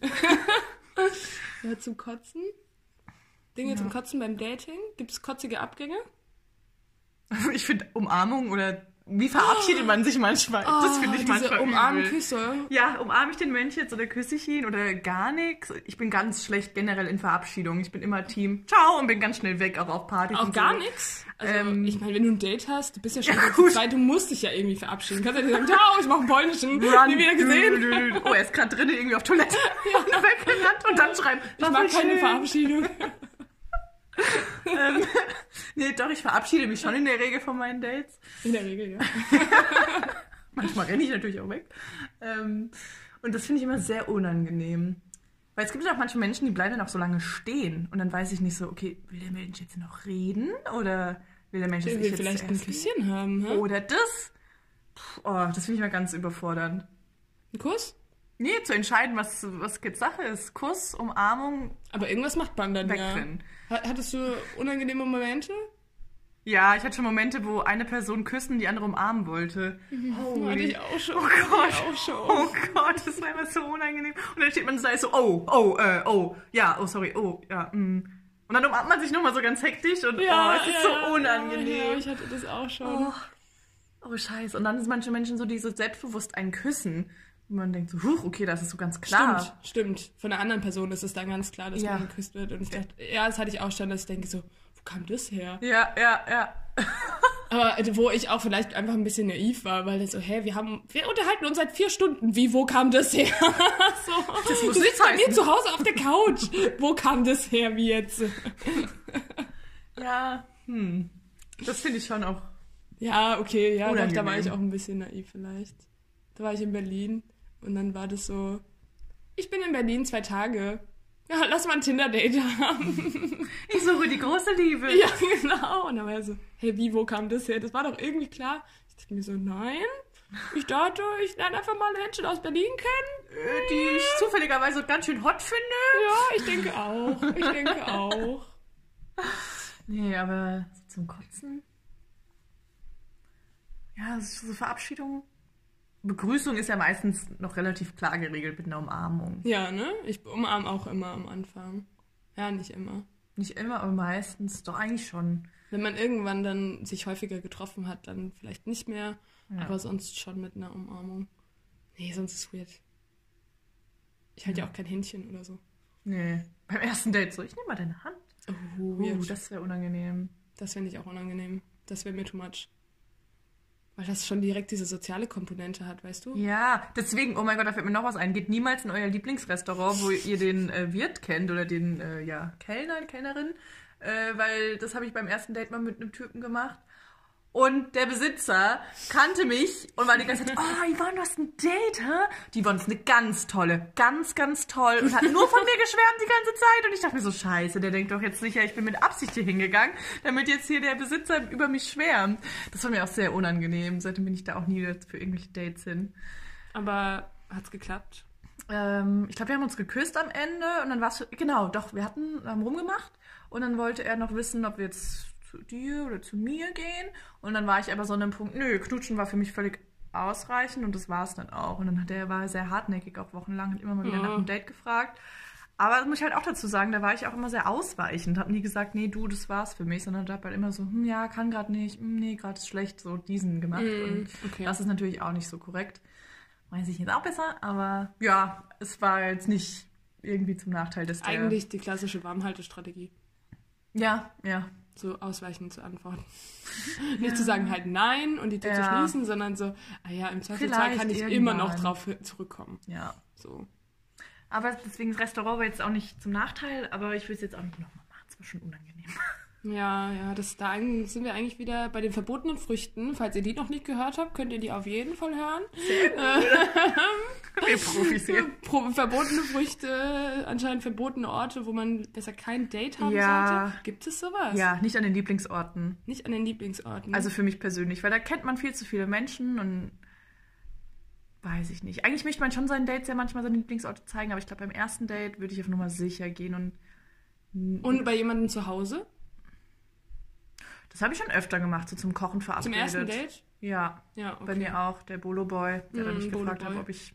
ja, zum Kotzen. Dinge zum Kotzen beim Dating. Gibt es kotzige Abgänge? Ich finde Umarmung oder wie verabschiedet man sich manchmal? das finde ich Oh, diese manchmal übel. Umarmküsse. Ja, umarme ich den Mensch jetzt oder küsse ich ihn oder gar nichts? Ich bin ganz schlecht generell in Verabschiedung. Ich bin immer Team Ciao und bin ganz schnell weg, auch auf Partys. Auch gar so. nichts? Also, Ähm, ich meine, wenn du ein Date hast, du bist ja schon Ja, gut. zweit, du musst dich ja irgendwie verabschieden. Kannst ja nicht sagen, ciao, ich mach einen polnischen, Run. nie wieder gesehen. Oh, er ist gerade drinnen irgendwie auf Toilette. Ja. Weggerannt und dann schreiben. Ich mag keine Verabschiedung. Ähm, nee, doch, ich verabschiede mich schon in der Regel von meinen Dates. In der Regel, ja. Manchmal renne ich natürlich auch weg. Ähm, und das finde ich immer sehr unangenehm. Weil es gibt ja auch manche Menschen, die bleiben dann auch so lange stehen. Und dann weiß ich nicht so, okay, will der Mensch jetzt noch reden? Oder will der Mensch, ich will jetzt vielleicht ein Küsschen haben, hä? Oder das? Puh, oh, das finde ich mal ganz überfordernd. Ein Kuss? Nee, zu entscheiden, was, was jetzt Sache ist. Kuss, Umarmung, Aber irgendwas macht man dann ja. wegrennen. Ha- Hattest du unangenehme Momente? Ja, ich hatte schon Momente, wo eine Person küssen, die andere umarmen wollte. Oh, hatte ich auch schon. Oh Gott. auch schon. Oh Gott, das war immer so unangenehm. Und dann steht man da so, oh, oh, äh, oh, ja, oh, sorry, oh, ja, mm. Und dann umarmt man sich nochmal so ganz hektisch und oh, es ist ja, so ja, Ja, unangenehm. ich hatte das auch schon. Oh, oh scheiße. Und dann sind manche Menschen so, die so selbstbewusst einen küssen. Und man denkt so, huch, okay, das ist so ganz klar. Stimmt, stimmt. Von einer anderen Person ist es dann ganz klar, dass Ja. man geküsst wird. Und ich dachte, ja, das hatte ich auch schon, dass ich denke so, wo kam das her? Ja, ja, ja. Aber äh, wo ich auch vielleicht einfach ein bisschen naiv war, weil so, hä, wir haben, wir unterhalten uns seit vier Stunden. Wie, wo kam das her? so, Das muss du sitzt bei mir zu Hause auf der Couch. wo kam das her, wie jetzt? Ja, hm. Das finde ich schon auch. Ja, okay, ja, doch, da war ich auch ein bisschen naiv vielleicht. Da war ich in Berlin und dann war das so, ich bin in Berlin zwei Tage. Ja, lass mal ein Tinder-Date haben. Ich suche die große Liebe. ja, genau. Und dann war er so, hey, wie, wo kam das her? Das war doch irgendwie klar. Ich dachte mir so, nein. Ich dachte, ich lerne einfach mal Menschen aus Berlin kennen. Äh, Die ich zufälligerweise ganz schön hot finde. Ja, ich denke auch. Ich denke auch. Nee, aber zum Kotzen. Ja, so so Verabschiedung. Begrüßung ist ja meistens noch relativ klar geregelt mit einer Umarmung. Ja, ne? Ich umarme auch immer am Anfang. Ja, nicht immer. Nicht immer, aber meistens. Doch eigentlich schon. Wenn man irgendwann dann sich häufiger getroffen hat, dann vielleicht nicht mehr, Ja. aber sonst schon mit einer Umarmung. Nee, sonst ist es weird. Ich halte ja auch kein Händchen oder so. Nee. Beim ersten Date so, ich nehme mal deine Hand. Oh, Uh, das wäre unangenehm. das fände ich auch unangenehm. Das wäre mir too much. Weil das schon direkt diese soziale Komponente hat, weißt du? Ja, deswegen, oh mein Gott, da fällt mir noch was ein. Geht niemals in euer Lieblingsrestaurant, wo ihr den äh, Wirt kennt oder den äh, ja, Kellner, Kellnerin, äh, weil das habe ich beim ersten Date mal mit einem Typen gemacht. Und der Besitzer kannte mich und war die ganze Zeit, oh, Yvonne, du hast ein Date, hä? Die Yvonne ist eine ganz tolle, ganz, ganz toll und hat nur von mir geschwärmt die ganze Zeit. Und ich dachte mir so, scheiße, der denkt doch jetzt sicher, ich bin mit Absicht hier hingegangen, damit jetzt hier der Besitzer über mich schwärmt. Das war mir auch sehr unangenehm. Seitdem bin ich da auch nie für irgendwelche Dates hin. Aber hat's geklappt? Ähm, ich glaube, wir haben uns geküsst am Ende und dann war es, genau, doch, wir hatten, haben rumgemacht und dann wollte er noch wissen, ob wir jetzt zu dir oder zu mir gehen. Und dann war ich aber so an einem Punkt, nö, Knutschen war für mich völlig ausreichend und das war es dann auch. Und dann hat er war sehr hartnäckig, auch wochenlang, hat immer mal wieder Ja. nach einem Date gefragt. Aber das muss ich halt auch dazu sagen, da war ich auch immer sehr ausweichend, habe nie gesagt, nee, du, das war's für mich, sondern habe halt immer so, hm, ja, kann gerade nicht, hm, nee, gerade ist schlecht, so diesen gemacht. Mm, und okay. das ist natürlich auch nicht so korrekt. Weiß ich jetzt auch besser, aber ja, es war jetzt nicht irgendwie zum Nachteil des Eigentlich die klassische Warmhaltestrategie. Ja, ja. So ausweichend zu antworten. Nicht zu sagen halt nein und die Tür zu Ja. schließen, sondern so, ah ja, im Zweifelsfall kann ich immer noch irgendwann. drauf zurückkommen. Ja. So. Aber deswegen das Restaurant war jetzt auch nicht zum Nachteil, aber ich will es jetzt auch nicht nochmal machen. Es war schon unangenehm. Ja, ja, das, da sind wir eigentlich wieder bei den verbotenen Früchten. Falls ihr die noch nicht gehört habt, könnt ihr die auf jeden Fall hören. Wir Profis hier. Verbotene Früchte, anscheinend verbotene Orte, wo man besser kein Date haben Ja. sollte. Gibt es sowas? Ja, nicht an den Lieblingsorten. Nicht an den Lieblingsorten. Also für mich persönlich, weil da kennt man viel zu viele Menschen und weiß ich nicht. Eigentlich möchte man schon seinen Dates ja manchmal seine Lieblingsorte zeigen, aber ich glaube, beim ersten Date würde ich auf Nummer sicher gehen und und bei jemandem zu Hause? Das habe ich schon öfter gemacht, so zum Kochen Zum verabredet. ersten Date? Ja, Ja, okay. bei mir auch, der Bolo Boy, der Mm, mich Bolo gefragt hat, ob ich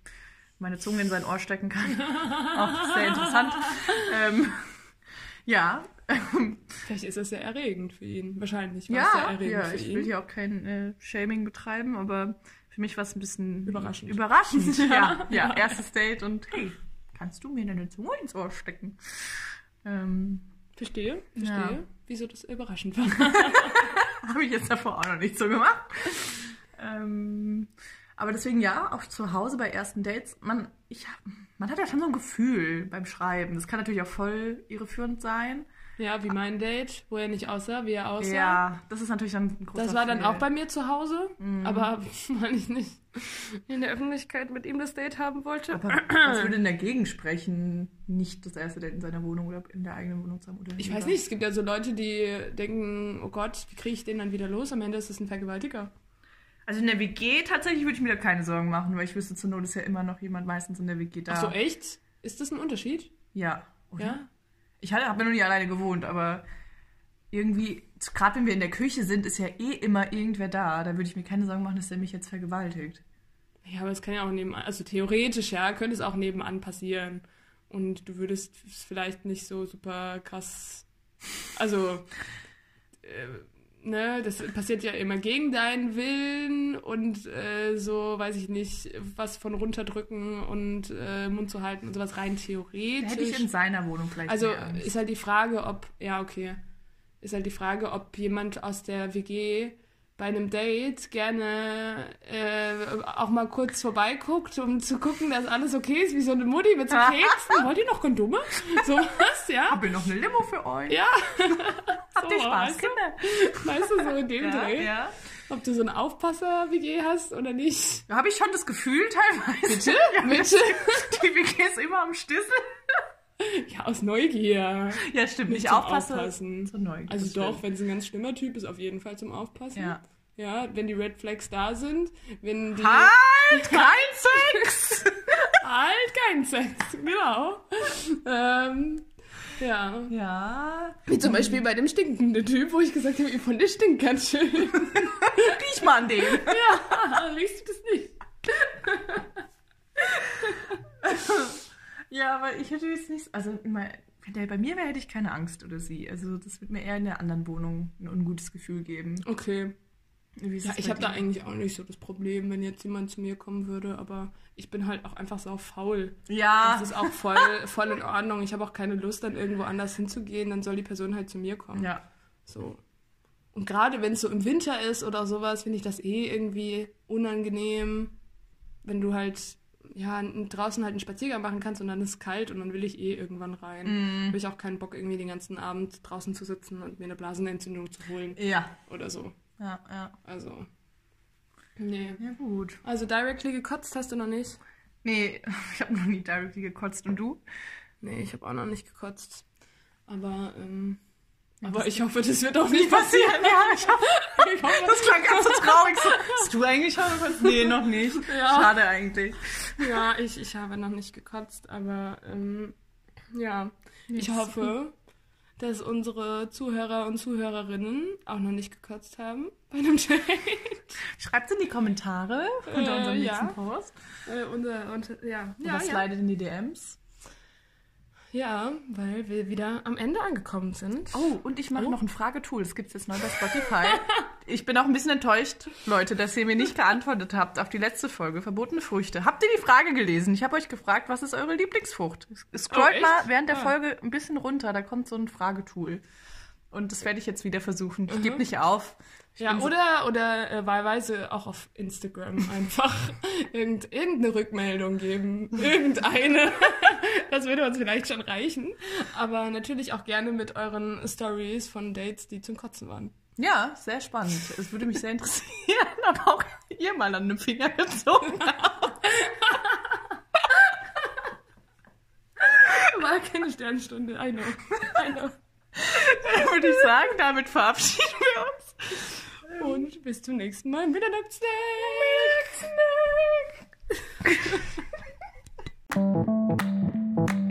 meine Zunge in sein Ohr stecken kann. auch sehr interessant. ähm, ja, Vielleicht ist das sehr erregend für ihn. Wahrscheinlich war es Ja, erregend ja für ich ihn. will hier auch kein äh, Shaming betreiben, aber für mich war es ein bisschen Überraschend. Überraschend, ja. Ja. ja. erstes Date und hey, kannst du mir deine Zunge ins Ohr stecken? Ähm, Verstehe, verstehe. Wieso das überraschend war. Habe ich jetzt davor auch noch nicht so gemacht. Ähm, aber deswegen ja, auch zu Hause bei ersten Dates, man, ich, man hat ja schon so ein Gefühl beim Schreiben. Das kann natürlich auch voll irreführend sein. Ja, wie mein Date, wo er nicht aussah, wie er aussah. Ja, das ist natürlich dann ein großer Das war dann Fail. auch bei mir zu Hause, Mhm. aber weil ich nicht in der Öffentlichkeit mit ihm das Date haben wollte. Aber was würde denn dagegen sprechen, nicht das erste Date in seiner Wohnung oder in der eigenen Wohnung zu haben? Oder ich weiß nicht, es gibt ja so Leute, die denken, oh Gott, wie kriege ich den dann wieder los? Am Ende ist es ein Vergewaltiger. Also in der WG tatsächlich würde ich mir da keine Sorgen machen, weil ich wüsste, zur Not ist ja immer noch jemand meistens in der WG da. Ach so, echt? Ist das ein Unterschied? Ja. Oder? Ja? Ich habe noch nie alleine gewohnt, aber irgendwie, gerade wenn wir in der Küche sind, ist ja eh immer irgendwer da. Da würde ich mir keine Sorgen machen, dass der mich jetzt vergewaltigt. Ja, aber es kann ja auch nebenan, also theoretisch, ja, könnte es auch nebenan passieren. Und du würdest es vielleicht nicht so super krass, also, äh, ne, das passiert ja immer gegen deinen Willen und äh, so, weiß ich nicht, was von runterdrücken und äh, Mund zu halten und sowas rein Da hätte ich theoretisch. in seiner Wohnung vielleicht Also ist halt die Frage, ob, ja, okay, ist halt die Frage, ob jemand aus der WG bei einem Date gerne äh, auch mal kurz vorbeiguckt, um zu gucken, dass alles okay ist, wie so eine Mutti mit so Keksen. Wollt ihr noch Kondome? So was, ja? Hab ich noch eine Limo für euch? Ja. Habt ihr so, Spaß, weißt du? Kinder? Weißt du, so in dem Ja, Dreh. ja. Ob du so eine Aufpasser-WG hast oder nicht. Da habe ich schon das Gefühl teilweise. Bitte? Ja, Bitte? Die WG ist immer am Stissel. Ja, aus Neugier. Ja, stimmt. Nicht Nicht aufpassen. Also doch, wenn es ein ganz schlimmer Typ ist, auf jeden Fall zum Aufpassen. Ja. Ja, wenn die Red Flags da sind, wenn die Halt! Kein Sex! halt kein Sex, genau. ähm, ja. ja. Wie zum Beispiel bei dem stinkenden Typ, wo ich gesagt habe, von der stinkt ganz schön. Riech mal an den. ja, riechst du das nicht? Ja, aber ich hätte jetzt nicht. Also, wenn der bei mir wäre, hätte ich keine Angst oder sie. Also, das wird mir eher in der anderen Wohnung ein ungutes Gefühl geben. Okay. Ja, ich habe da eigentlich auch nicht so das Problem, wenn jetzt jemand zu mir kommen würde, aber ich bin halt auch einfach sau faul. Ja. Das ist auch voll, voll in Ordnung. Ich habe auch keine Lust, dann irgendwo anders hinzugehen, dann soll die Person halt zu mir kommen. Ja. So. Und gerade wenn es so im Winter ist oder sowas, finde ich das eh irgendwie unangenehm, wenn du halt ja draußen halt einen Spaziergang machen kannst und dann ist es kalt und dann will ich eh irgendwann rein. Mhm. Habe ich auch keinen Bock irgendwie den ganzen Abend draußen zu sitzen und mir eine Blasenentzündung zu holen Ja. oder so. Ja, ja. Also nee. Ja, gut. Also directly gekotzt hast du noch nicht? Nee, ich habe noch nie directly gekotzt. Und du? Nee, ich habe auch noch nicht gekotzt. Aber ähm, aber ich hoffe, das wird auch nie passieren. Ja, ich hoffe, Ich hoffe, das klang ganz so traurig. So, hast du eigentlich schon gekotzt? Nee, noch nicht. Ja. Schade eigentlich. Ja, ich, ich habe noch nicht gekotzt, aber ähm, ja, ich hoffe, dass unsere Zuhörer und Zuhörerinnen auch noch nicht gekotzt haben bei einem Date. Schreibt in die Kommentare unter Äh, unserem ja. nächsten Post. Äh, unser, unter, ja, Oder ja, ja. in die DMs. Ja, weil wir wieder am Ende angekommen sind. Oh, und ich mache Oh. noch ein Fragetool. Das gibt's jetzt neu bei Spotify. ich bin auch ein bisschen enttäuscht, Leute, dass ihr mir nicht geantwortet habt auf die letzte Folge, verbotene Früchte. Habt ihr die Frage gelesen? Ich habe euch gefragt, was ist eure Lieblingsfrucht? Scrollt Oh, mal während der Ah. Folge ein bisschen runter, da kommt so ein Fragetool. Und das werde ich jetzt wieder versuchen. Ich Mhm. gebe nicht auf. Ich Ja, oder, oder äh, wahlweise auch auf Instagram einfach irgend, irgendeine Rückmeldung geben. Irgendeine. Das würde uns vielleicht schon reichen. Aber natürlich auch gerne mit euren Stories von Dates, die zum Kotzen waren. Ja, sehr spannend. Es würde mich sehr interessieren, ob auch ihr mal an einem Finger gezogen habt. War keine Sternstunde. I know. I know. Würde ich sagen, damit verabschieden wir uns. Und bis zum nächsten Mal. Mitternachtsnack. Mitternachtsnack.